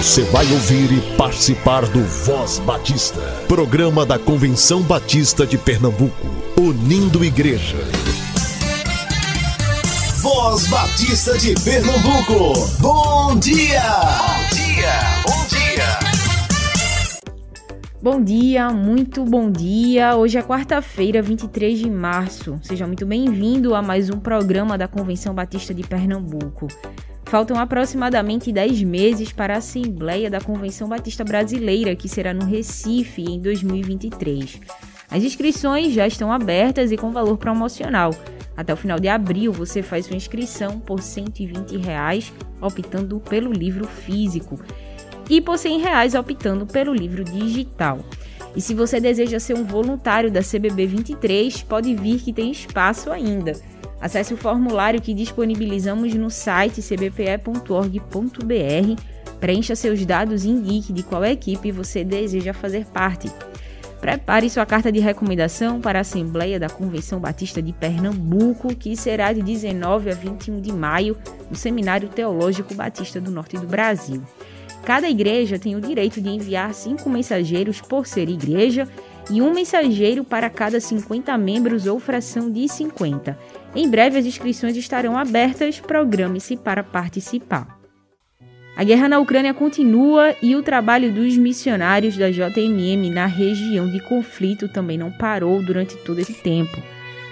Você vai ouvir e participar do Voz Batista, programa da Convenção Batista de Pernambuco, unindo igreja. Voz Batista de Pernambuco, bom dia! Bom dia, bom dia! Bom dia, muito bom dia. Hoje é quarta-feira, 23 de março. Seja muito bem-vindo a mais um programa da Convenção Batista de Pernambuco. Faltam aproximadamente 10 meses para a Assembleia da Convenção Batista Brasileira, que será no Recife em 2023. As inscrições já estão abertas e com valor promocional. Até o final de abril, você faz sua inscrição por 120 reais, optando pelo livro físico, e por 100 reais, optando pelo livro digital. E se você deseja ser um voluntário da CBB 23, pode vir que tem espaço ainda. Acesse o formulário que disponibilizamos no site cbpe.org.br, preencha seus dados e indique de qual equipe você deseja fazer parte. Prepare sua carta de recomendação para a Assembleia da Convenção Batista de Pernambuco, que será de 19 a 21 de maio no Seminário Teológico Batista do Norte do Brasil. Cada igreja tem o direito de enviar cinco mensageiros por ser igreja e um mensageiro para cada 50 membros ou fração de 50. Em breve as inscrições estarão abertas, programe-se para participar. A guerra na Ucrânia continua e o trabalho dos missionários da JMM na região de conflito também não parou durante todo esse tempo.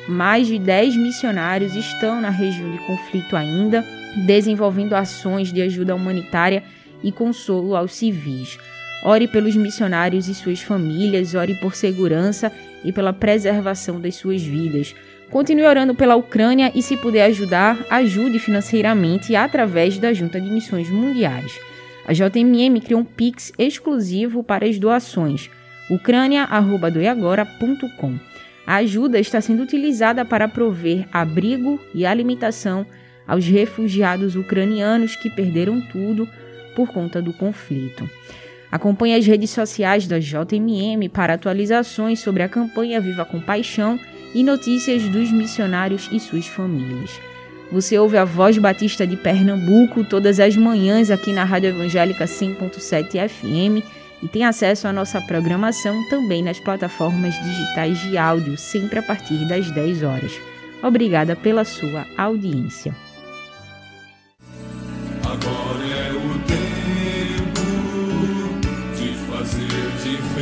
Mais de 10 missionários estão na região de conflito ainda, desenvolvendo ações de ajuda humanitária e consolo aos civis. Ore pelos missionários e suas famílias, ore por segurança e pela preservação das suas vidas. Continue orando pela Ucrânia e, se puder ajudar, ajude financeiramente através da Junta de Missões Mundiais. A JMM criou um Pix exclusivo para as doações, ucrânia.doiagora.com. A ajuda está sendo utilizada para prover abrigo e alimentação aos refugiados ucranianos que perderam tudo por conta do conflito. Acompanhe as redes sociais da JMM para atualizações sobre a campanha Viva com Paixão e notícias dos missionários e suas famílias. Você ouve a Voz Batista de Pernambuco todas as manhãs aqui na Rádio Evangélica 100.7 FM e tem acesso à nossa programação também nas plataformas digitais de áudio, sempre a partir das 10 horas. Obrigada pela sua audiência. Agora é o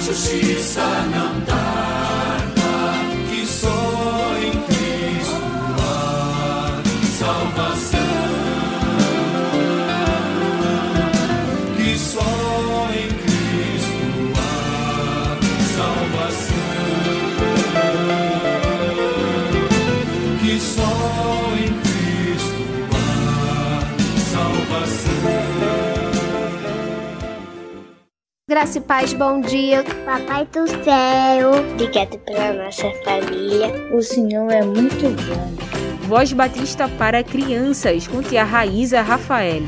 justiça não tarda, Graça e paz, bom dia. Papai do céu, obrigado pela nossa família. O Senhor é muito bom. Voz Batista para crianças, com tia Raíza Rafael.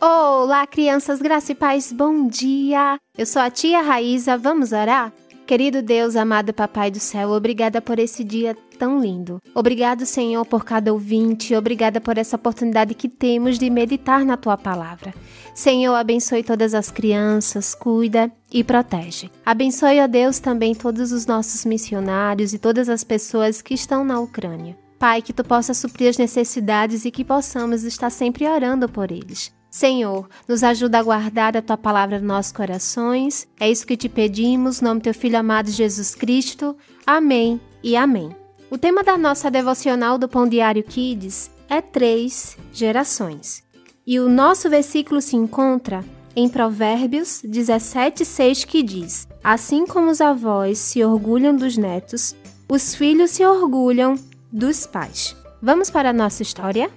Olá, crianças, graça e paz, bom dia. Eu sou a tia Raíza, vamos orar? Querido Deus, amado Papai do céu, obrigada por esse dia tão lindo. Obrigado, Senhor, por cada ouvinte. Obrigada por essa oportunidade que temos de meditar na tua palavra. Senhor, abençoe todas as crianças, cuida e protege. Abençoe, ó Deus, também todos os nossos missionários e todas as pessoas que estão na Ucrânia. Pai, que tu possa suprir as necessidades e que possamos estar sempre orando por eles. Senhor, nos ajuda a guardar a tua palavra nos nossos corações. É isso que te pedimos, no nome do teu filho amado Jesus Cristo. Amém e amém. O tema da nossa devocional do Pão Diário Kids é três gerações. E o nosso versículo se encontra em Provérbios 17:6 que diz: Assim como os avós se orgulham dos netos, os filhos se orgulham dos pais. Vamos para a nossa história?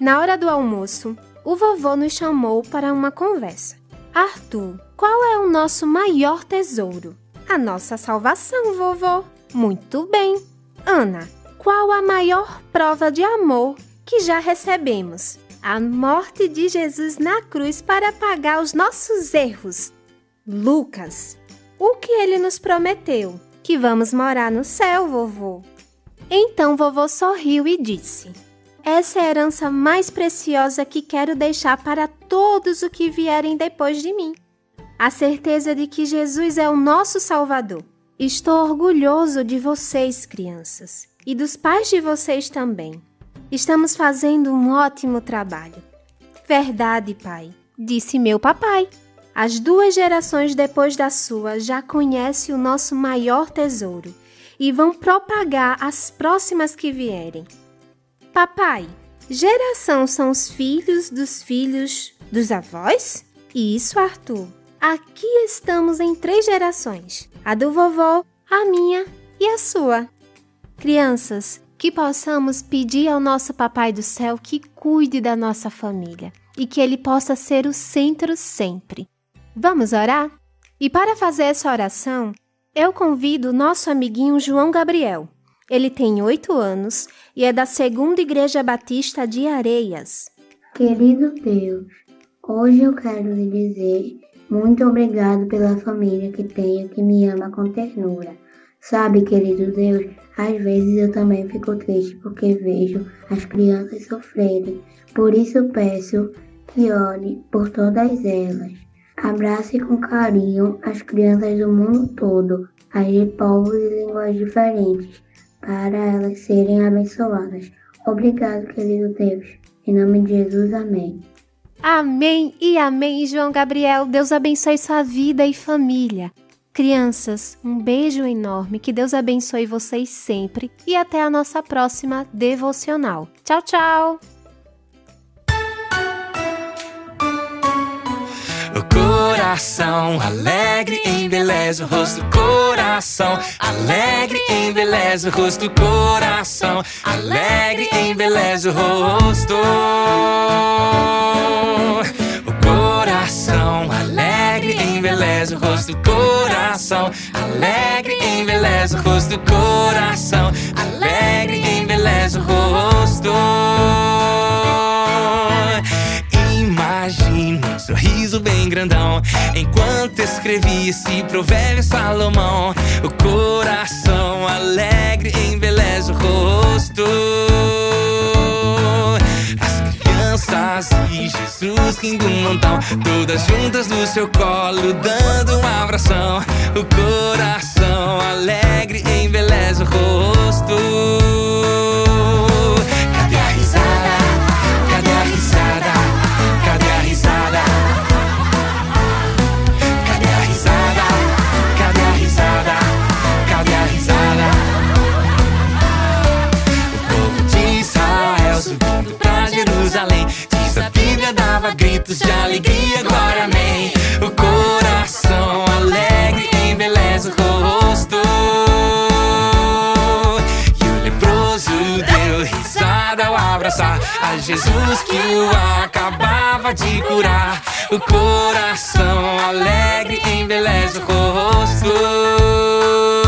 Na hora do almoço, o vovô nos chamou para uma conversa. Arthur, qual é o nosso maior tesouro? A nossa salvação, vovô. Muito bem. Ana, qual a maior prova de amor que já recebemos? A morte de Jesus na cruz para pagar os nossos erros. Lucas, o que ele nos prometeu? Que vamos morar no céu, vovô. Então vovô sorriu e disse: Essa é a herança mais preciosa que quero deixar para todos os que vierem depois de mim. A certeza de que Jesus é o nosso Salvador. Estou orgulhoso de vocês, crianças, e dos pais de vocês também. Estamos fazendo um ótimo trabalho. Verdade, pai, disse meu papai. As duas gerações depois da sua já conhecem o nosso maior tesouro e vão propagar as próximas que vierem. Papai, geração são os filhos dos filhos dos avós? Isso, Arthur. Aqui estamos em três gerações: a do vovô, a minha e a sua. Crianças, que possamos pedir ao nosso Papai do céu que cuide da nossa família e que ele possa ser o centro sempre. Vamos orar? E para fazer essa oração, eu convido o nosso amiguinho João Gabriel. Ele tem oito anos e é da Segunda Igreja Batista de Areias. Querido Deus, hoje eu quero lhe dizer muito obrigado pela família que tenho que me ama com ternura. Sabe, querido Deus, às vezes eu também fico triste porque vejo as crianças sofrerem. Por isso peço que ore por todas elas. Abrace com carinho as crianças do mundo todo, as de povos e línguas diferentes, para elas serem abençoadas. Obrigado, querido Deus. Em nome de Jesus, amém. Amém e amém, João Gabriel. Deus abençoe sua vida e família. Crianças, um beijo enorme, que Deus abençoe vocês sempre e até a nossa próxima devocional. Tchau, tchau! O coração alegre embeleza o rosto, coração alegre embeleza o rosto, coração alegre embeleza o rosto. O coração alegre embeleza o rosto, coração alegre embeleza o rosto, coração alegre embeleza o rosto. Sorriso bem grandão. Enquanto escrevi esse provérbio Salomão O coração alegre embeleza o rosto. As crianças e Jesus rindo um montão Todas juntas no seu colo dando um abração. O coração alegre embeleza o rosto de alegria, glória, amém. O coração alegre embeleza o rosto. E o leproso deu risada ao abraçar A Jesus que o acabava de curar. O coração alegre embeleza o rosto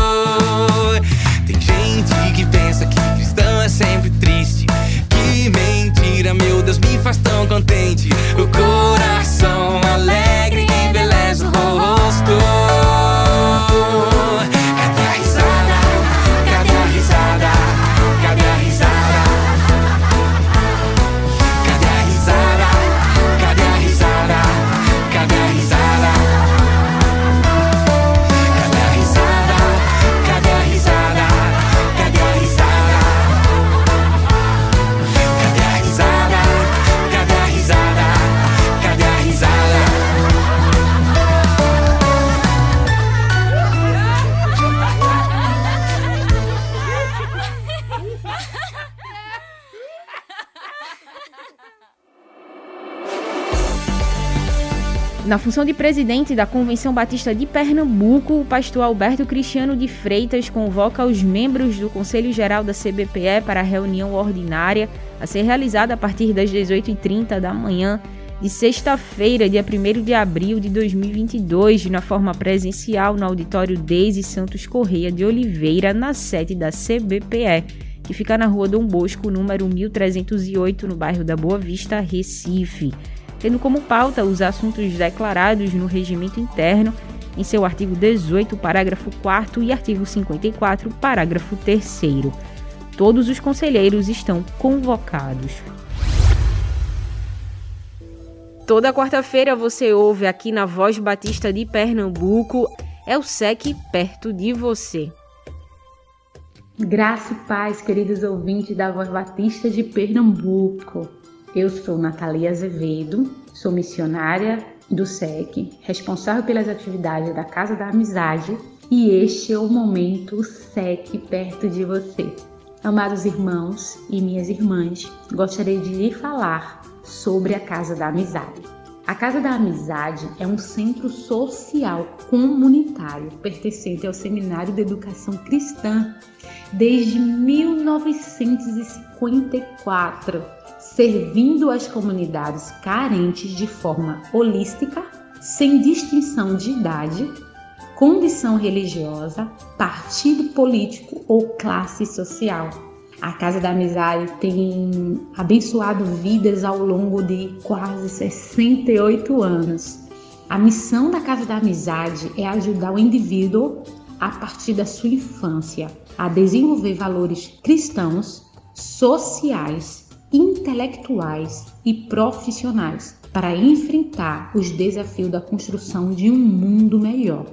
Na função de presidente da Convenção Batista de Pernambuco, o pastor Alberto Cristiano de Freitas convoca os membros do Conselho Geral da CBPE para a reunião ordinária a ser realizada a partir das 18h30 da manhã de sexta-feira, dia 1 de abril de 2022, na forma presencial no auditório Deise Santos Correia de Oliveira, na sede da CBPE, que fica na rua Dom Bosco, número 1308, no bairro da Boa Vista, Recife tendo como pauta os assuntos declarados no regimento interno em seu artigo 18, parágrafo 4 e artigo 54, parágrafo 3 Todos os conselheiros estão convocados. Toda quarta-feira você ouve aqui na Voz Batista de Pernambuco, é o SEC perto de você. Graça e paz, queridos ouvintes da Voz Batista de Pernambuco. Eu sou Natalia Azevedo, sou missionária do SEC, responsável pelas atividades da Casa da Amizade e este é o momento SEC perto de você. Amados irmãos e minhas irmãs, gostaria de lhe falar sobre a Casa da Amizade. A Casa da Amizade é um centro social comunitário pertencente ao Seminário de Educação Cristã desde 1954 servindo as comunidades carentes de forma holística, sem distinção de idade, condição religiosa, partido político ou classe social. A Casa da Amizade tem abençoado vidas ao longo de quase 68 anos. A missão da Casa da Amizade é ajudar o indivíduo, a partir da sua infância, a desenvolver valores cristãos, sociais intelectuais e profissionais para enfrentar os desafios da construção de um mundo melhor.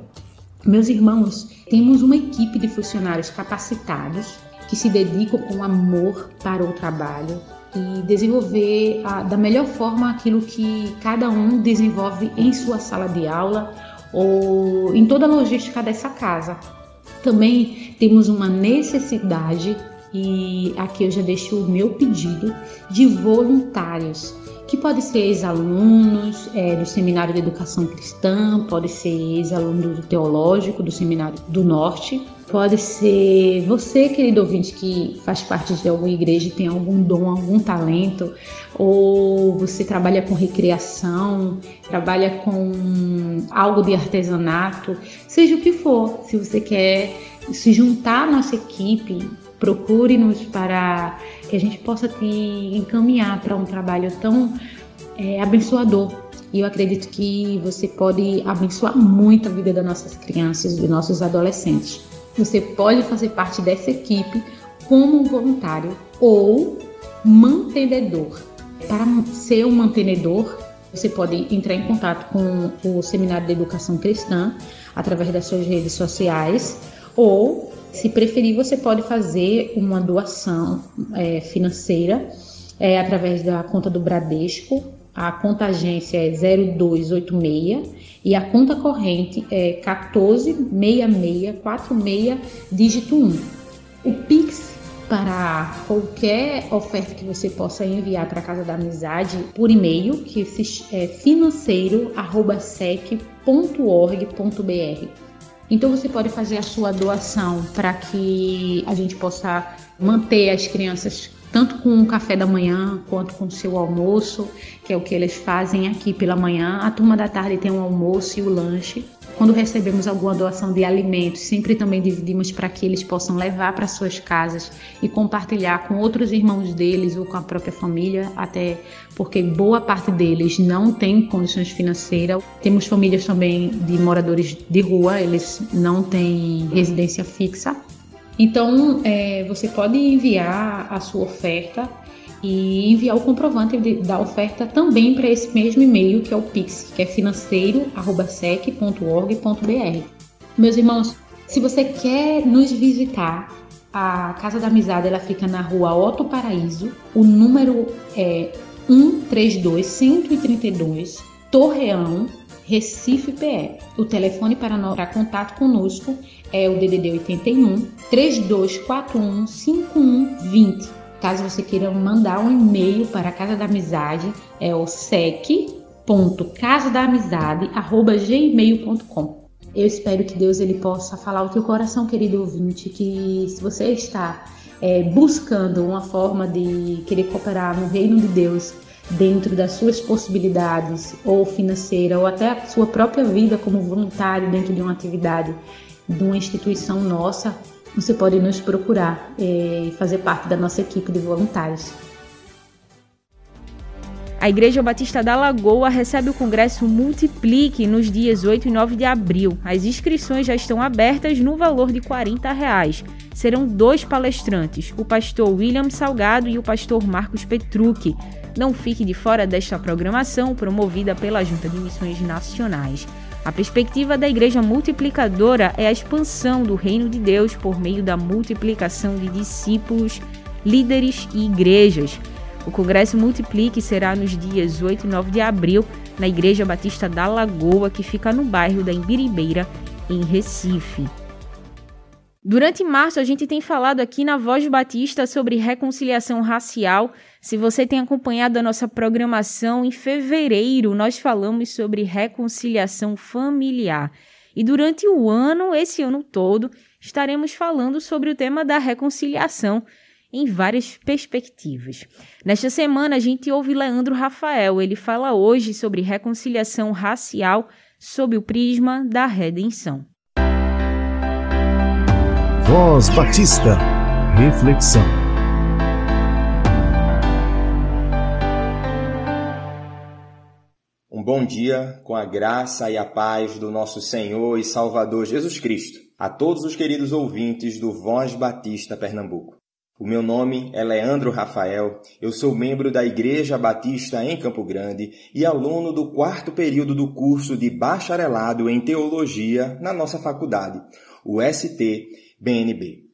Meus irmãos, temos uma equipe de funcionários capacitados que se dedicam com amor para o trabalho e desenvolver a, da melhor forma aquilo que cada um desenvolve em sua sala de aula ou em toda a logística dessa casa. Também temos uma necessidade e aqui eu já deixo o meu pedido de voluntários, que pode ser ex-alunos é, do Seminário de Educação Cristã, pode ser ex-aluno do Teológico do Seminário do Norte, pode ser você, querido ouvinte, que faz parte de alguma igreja tem algum dom, algum talento, ou você trabalha com recreação, trabalha com algo de artesanato, seja o que for, se você quer se juntar à nossa equipe, procure-nos para que a gente possa te encaminhar para um trabalho tão é, abençoador. E eu acredito que você pode abençoar muito a vida das nossas crianças, dos nossos adolescentes. Você pode fazer parte dessa equipe como um voluntário ou mantenedor. Para ser um mantenedor, você pode entrar em contato com o Seminário de Educação Cristã através das suas redes sociais ou se preferir, você pode fazer uma doação é, financeira é, através da conta do Bradesco. A conta agência é 0286 e a conta corrente é 146646 dígito 1. O Pix para qualquer oferta que você possa enviar para a Casa da Amizade por e-mail, que é financeiro@sec.org.br. Então você pode fazer a sua doação para que a gente possa manter as crianças tanto com o café da manhã quanto com o seu almoço, que é o que eles fazem aqui pela manhã. A turma da tarde tem o almoço e o lanche. Quando recebemos alguma doação de alimentos, sempre também dividimos para que eles possam levar para suas casas e compartilhar com outros irmãos deles ou com a própria família, até porque boa parte deles não tem condições financeiras. Temos famílias também de moradores de rua, eles não têm residência fixa. Então, é, você pode enviar a sua oferta e enviar o comprovante de, da oferta também para esse mesmo e-mail que é o Pix, que é financeiro@sec.org.br. Meus irmãos, se você quer nos visitar, a Casa da Amizade ela fica na rua Otto Paraíso, o número é 132 132 Torreão, Recife PE. O telefone para, para contato conosco é o DDD 81 3241 5120. Caso você queira mandar um e-mail para a Casa da Amizade, é o sec.sec gmail.com Eu espero que Deus ele possa falar o teu coração, querido ouvinte, que se você está é, buscando uma forma de querer cooperar no reino de Deus dentro das suas possibilidades, ou financeira, ou até a sua própria vida como voluntário dentro de uma atividade de uma instituição nossa, você pode nos procurar é, e fazer parte da nossa equipe de voluntários. A Igreja Batista da Lagoa recebe o Congresso Multiplique nos dias 8 e 9 de abril. As inscrições já estão abertas no valor de 40 reais. Serão dois palestrantes, o pastor William Salgado e o pastor Marcos Petrucci. Não fique de fora desta programação promovida pela Junta de Missões Nacionais. A perspectiva da Igreja Multiplicadora é a expansão do reino de Deus por meio da multiplicação de discípulos, líderes e igrejas. O Congresso Multiplique será nos dias 8 e 9 de abril na Igreja Batista da Lagoa, que fica no bairro da Imbiribeira, em Recife. Durante março, a gente tem falado aqui na Voz Batista sobre reconciliação racial. Se você tem acompanhado a nossa programação, em fevereiro nós falamos sobre reconciliação familiar. E durante o ano, esse ano todo, estaremos falando sobre o tema da reconciliação em várias perspectivas. Nesta semana, a gente ouve Leandro Rafael. Ele fala hoje sobre reconciliação racial sob o prisma da redenção. Voz Batista. Reflexão. Um bom dia com a graça e a paz do nosso Senhor e Salvador Jesus Cristo. A todos os queridos ouvintes do Voz Batista Pernambuco. O meu nome é Leandro Rafael, eu sou membro da Igreja Batista em Campo Grande e aluno do quarto período do curso de Bacharelado em Teologia na nossa faculdade, o ST-BNB.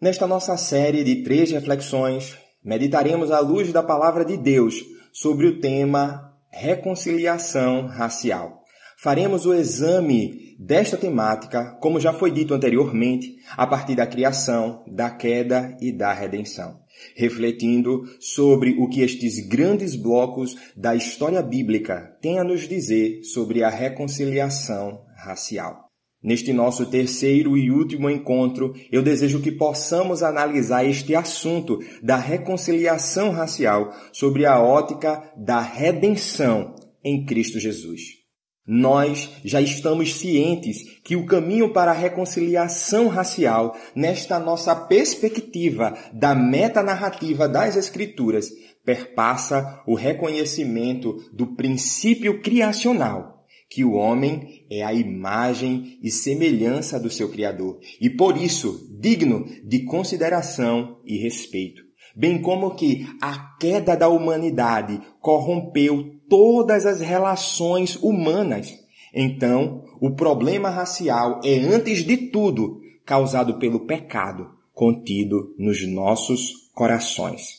Nesta nossa série de três reflexões, meditaremos à luz da Palavra de Deus sobre o tema reconciliação racial. Faremos o exame desta temática, como já foi dito anteriormente, a partir da criação, da queda e da redenção, refletindo sobre o que estes grandes blocos da história bíblica têm a nos dizer sobre a reconciliação racial. Neste nosso terceiro e último encontro, eu desejo que possamos analisar este assunto da reconciliação racial sobre a ótica da redenção em Cristo Jesus. Nós já estamos cientes que o caminho para a reconciliação racial, nesta nossa perspectiva da metanarrativa das Escrituras, perpassa o reconhecimento do princípio criacional, que o homem é a imagem e semelhança do seu Criador, e por isso digno de consideração e respeito bem como que a queda da humanidade corrompeu todas as relações humanas. Então, o problema racial é, antes de tudo, causado pelo pecado contido nos nossos corações.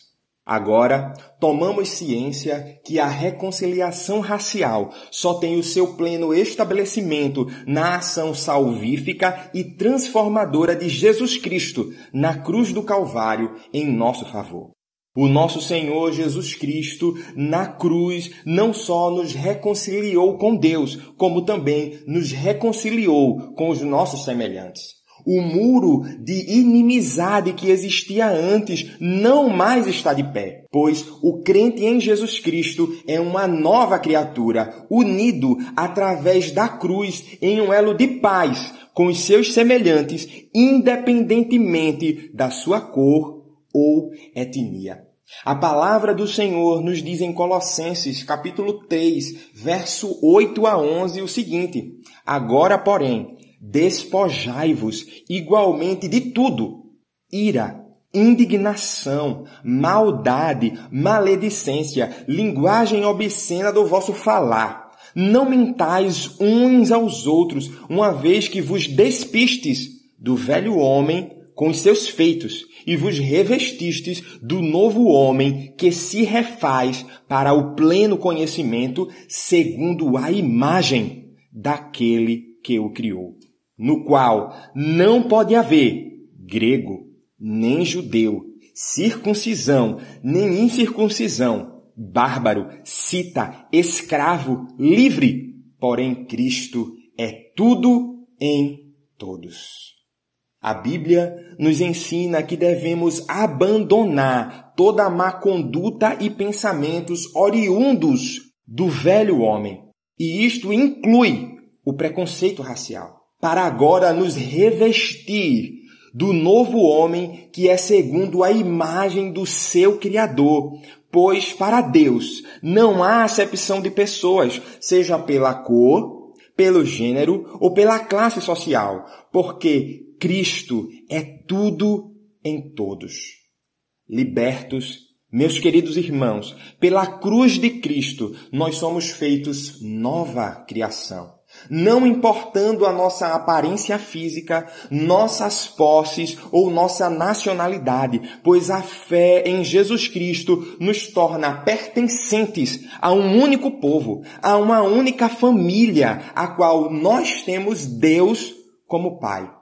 Agora, tomamos ciência que a reconciliação racial só tem o seu pleno estabelecimento na ação salvífica e transformadora de Jesus Cristo na cruz do Calvário em nosso favor. O nosso Senhor Jesus Cristo, na cruz, não só nos reconciliou com Deus, como também nos reconciliou com os nossos semelhantes. O muro de inimizade que existia antes não mais está de pé, pois o crente em Jesus Cristo é uma nova criatura, unido através da cruz em um elo de paz com os seus semelhantes, independentemente da sua cor ou etnia. A palavra do Senhor nos diz em Colossenses, capítulo 3, verso 8 a 11 o seguinte: Agora, porém, despojai-vos igualmente de tudo: ira, indignação, maldade, maledicência, linguagem obscena do vosso falar. Não mentais uns aos outros, uma vez que vos despistes do velho homem com os seus feitos e vos revestistes do novo homem que se refaz para o pleno conhecimento segundo a imagem daquele que o criou no qual não pode haver grego, nem judeu, circuncisão, nem incircuncisão, bárbaro, cita, escravo, livre, porém Cristo é tudo em todos. A Bíblia nos ensina que devemos abandonar toda má conduta e pensamentos oriundos do velho homem. E isto inclui o preconceito racial, para agora nos revestir do novo homem que é segundo a imagem do seu Criador. Pois para Deus não há acepção de pessoas, seja pela cor, pelo gênero ou pela classe social, porque Cristo é tudo em todos. Libertos, meus queridos irmãos, pela cruz de Cristo, nós somos feitos nova criação não importando a nossa aparência física, nossas posses ou nossa nacionalidade, pois a fé em Jesus Cristo nos torna pertencentes a um único povo, a uma única família, a qual nós temos Deus como Pai.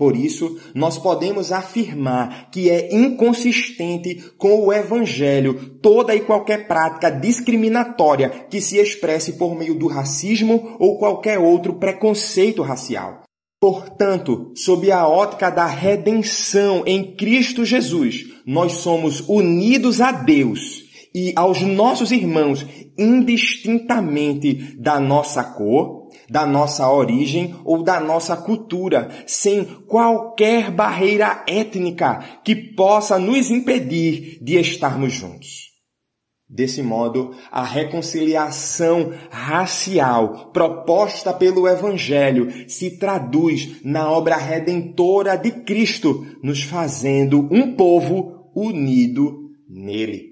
Por isso, nós podemos afirmar que é inconsistente com o Evangelho toda e qualquer prática discriminatória que se expresse por meio do racismo ou qualquer outro preconceito racial. Portanto, sob a ótica da redenção em Cristo Jesus, nós somos unidos a Deus e aos nossos irmãos indistintamente da nossa cor, da nossa origem ou da nossa cultura, sem qualquer barreira étnica que possa nos impedir de estarmos juntos. Desse modo, a reconciliação racial proposta pelo Evangelho se traduz na obra redentora de Cristo, nos fazendo um povo unido nele.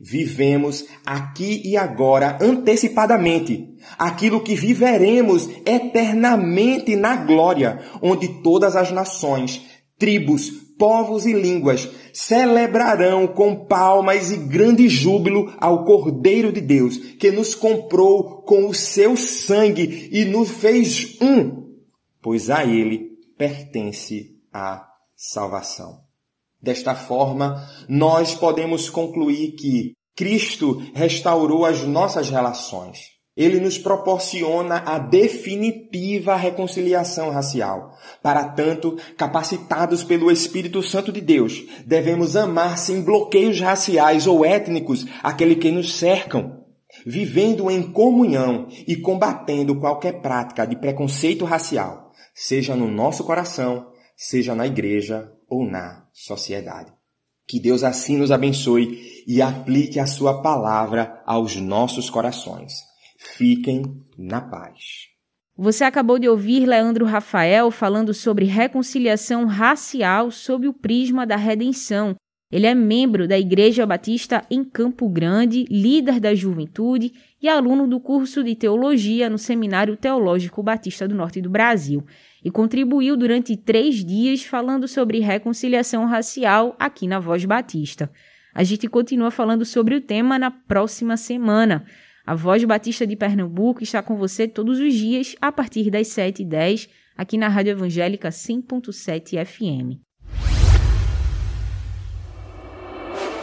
Vivemos aqui e agora antecipadamente aquilo que viveremos eternamente na glória, onde todas as nações, tribos, povos e línguas celebrarão com palmas e grande júbilo ao Cordeiro de Deus, que nos comprou com o seu sangue e nos fez um, pois a ele pertence a salvação. Desta forma, nós podemos concluir que Cristo restaurou as nossas relações. Ele nos proporciona a definitiva reconciliação racial. Para tanto, capacitados pelo Espírito Santo de Deus, devemos amar sem bloqueios raciais ou étnicos aquele que nos cercam, vivendo em comunhão e combatendo qualquer prática de preconceito racial, seja no nosso coração, seja na igreja ou na sociedade. Que Deus assim nos abençoe e aplique a sua palavra aos nossos corações. Fiquem na paz. Você acabou de ouvir Leandro Rafael falando sobre reconciliação racial sob o prisma da redenção. Ele é membro da Igreja Batista em Campo Grande, líder da juventude e aluno do curso de teologia no Seminário Teológico Batista do Norte do Brasil e contribuiu durante três dias falando sobre reconciliação racial aqui na Voz Batista. A gente continua falando sobre o tema na próxima semana. A Voz Batista de Pernambuco está com você todos os dias a partir das 7h10 aqui na Rádio Evangélica 100.7 FM.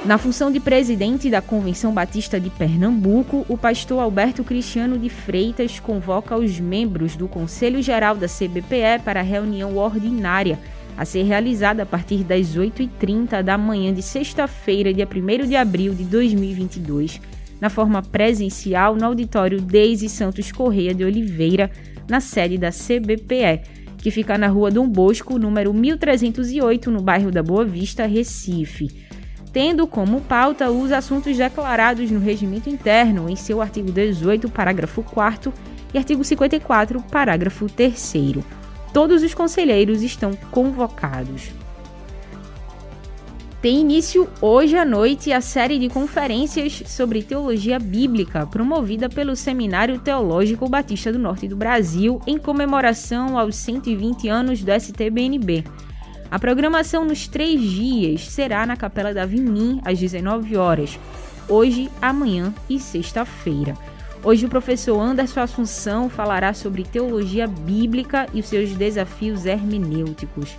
Na função de presidente da Convenção Batista de Pernambuco, o pastor Alberto Cristiano de Freitas convoca os membros do Conselho Geral da CBPE para a reunião ordinária a ser realizada a partir das 8h30 da manhã de sexta-feira, dia 1 de abril de 2022, na forma presencial no auditório Deise Santos Correia de Oliveira, na sede da CBPE, que fica na rua Dom Bosco, número 1308, no bairro da Boa Vista, Recife tendo como pauta os assuntos declarados no regimento interno em seu artigo 18, parágrafo 4 e artigo 54, parágrafo 3 Todos os conselheiros estão convocados. Tem início hoje à noite a série de conferências sobre teologia bíblica promovida pelo Seminário Teológico Batista do Norte do Brasil em comemoração aos 120 anos do STBNB. A programação nos três dias será na Capela da Vimim, às 19 horas, hoje, amanhã e sexta-feira. Hoje o professor Anderson Assunção falará sobre teologia bíblica e os seus desafios hermenêuticos.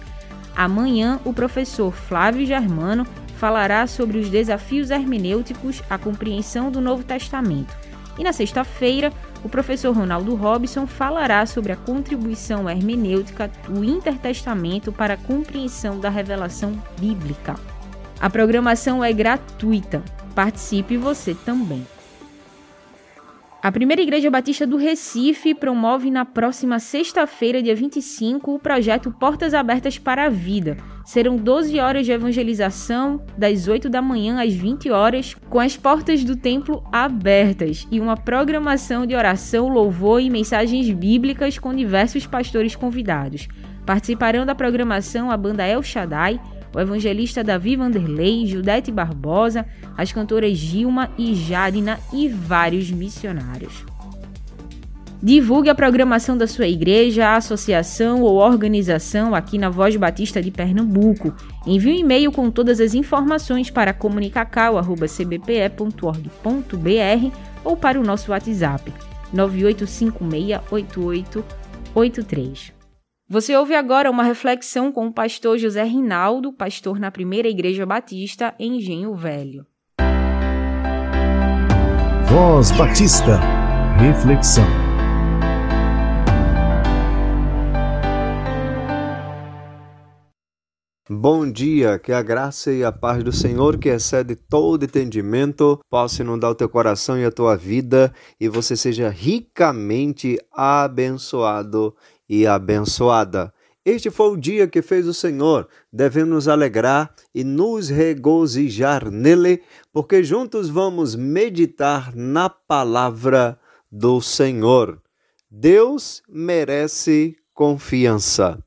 Amanhã o professor Flávio Germano falará sobre os desafios hermenêuticos à compreensão do Novo Testamento. E na sexta-feira, o professor Ronaldo Robson falará sobre a contribuição hermenêutica do Intertestamento para a compreensão da revelação bíblica. A programação é gratuita. Participe você também. A Primeira Igreja Batista do Recife promove na próxima sexta-feira, dia 25, o projeto Portas Abertas para a Vida. Serão 12 horas de evangelização, das 8 da manhã às 20 horas, com as portas do templo abertas e uma programação de oração, louvor e mensagens bíblicas com diversos pastores convidados. Participarão da programação a banda El Shaddai, o evangelista Davi Vanderlei, Judete Barbosa, as cantoras Gilma e Jadina e vários missionários. Divulgue a programação da sua igreja, associação ou organização aqui na Voz Batista de Pernambuco. Envie um e-mail com todas as informações para comunicacau.cbpe.org.br ou para o nosso WhatsApp 98568883. Você ouve agora uma reflexão com o pastor José Rinaldo, pastor na Primeira Igreja Batista em Engenho Velho. Voz Batista, reflexão. Bom dia, que a graça e a paz do Senhor, que excede todo entendimento, possa inundar o teu coração e a tua vida e você seja ricamente abençoado e abençoada. Este foi o dia que fez o Senhor. Devemos nos alegrar e nos regozijar nele, porque juntos vamos meditar na palavra do Senhor. Deus merece confiança.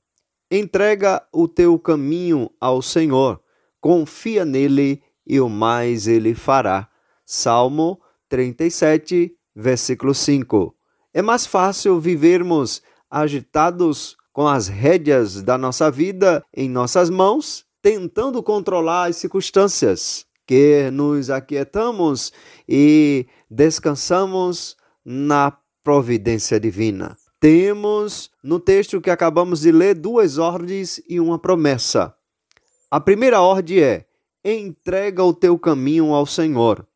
Entrega o teu caminho ao Senhor, confia nele e o mais ele fará. Salmo 37, versículo 5. É mais fácil vivermos agitados com as rédeas da nossa vida em nossas mãos, tentando controlar as circunstâncias, que nos aquietamos e descansamos na providência divina. Temos no texto que acabamos de ler duas ordens e uma promessa. A primeira ordem é: entrega o teu caminho ao Senhor.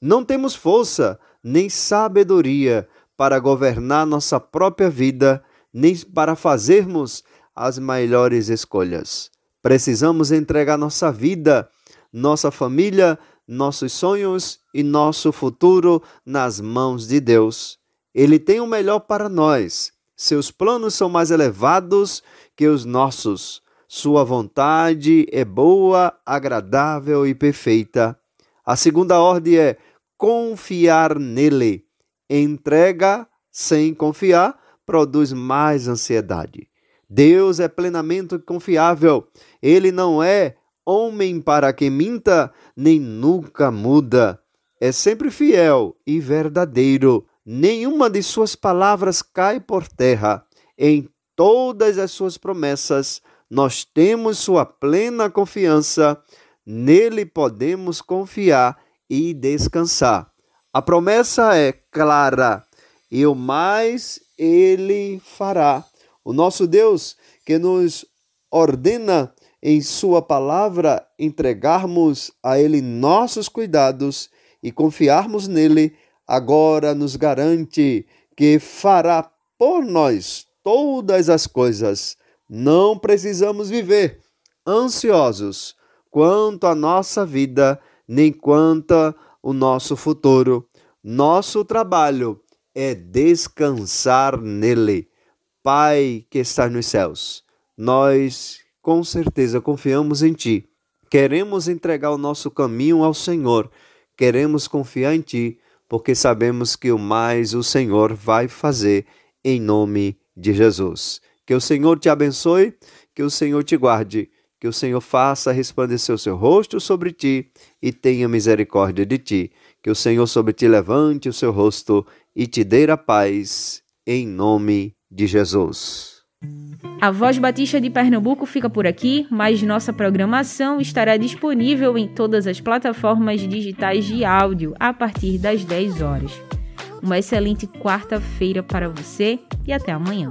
Não temos força nem sabedoria para governar nossa própria vida nem para fazermos as melhores escolhas. Precisamos entregar nossa vida, nossa família, nossos sonhos e nosso futuro nas mãos de Deus. Ele tem o melhor para nós. Seus planos são mais elevados que os nossos. Sua vontade é boa, agradável e perfeita. A segunda ordem é confiar nele. Entrega sem confiar produz mais ansiedade. Deus é plenamente confiável. Ele não é homem para que minta, nem nunca muda. É sempre fiel e verdadeiro. Nenhuma de suas palavras cai por terra. Em todas as suas promessas, nós temos sua plena confiança. Nele podemos confiar e descansar. A promessa é clara e o mais ele fará. O nosso Deus que nos ordena em Sua palavra entregarmos a Ele nossos cuidados e confiarmos nele, agora nos garante que fará por nós todas as coisas. Não precisamos viver ansiosos quanto à nossa vida, nem quanto o nosso futuro. Nosso trabalho é descansar nele. Pai que está nos céus, nós com certeza confiamos em Ti. Queremos entregar o nosso caminho ao Senhor. Queremos confiar em Ti, porque sabemos que o mais o Senhor vai fazer em nome de Jesus. Que o Senhor te abençoe, que o Senhor te guarde, que o Senhor faça resplandecer o seu rosto sobre ti e tenha misericórdia de ti. Que o Senhor sobre ti levante o seu rosto e te dê a paz, em nome de Jesus. A Voz Batista de Pernambuco fica por aqui, mas nossa programação estará disponível em todas as plataformas digitais de áudio a partir das 10 horas. Uma excelente quarta-feira para você e até amanhã.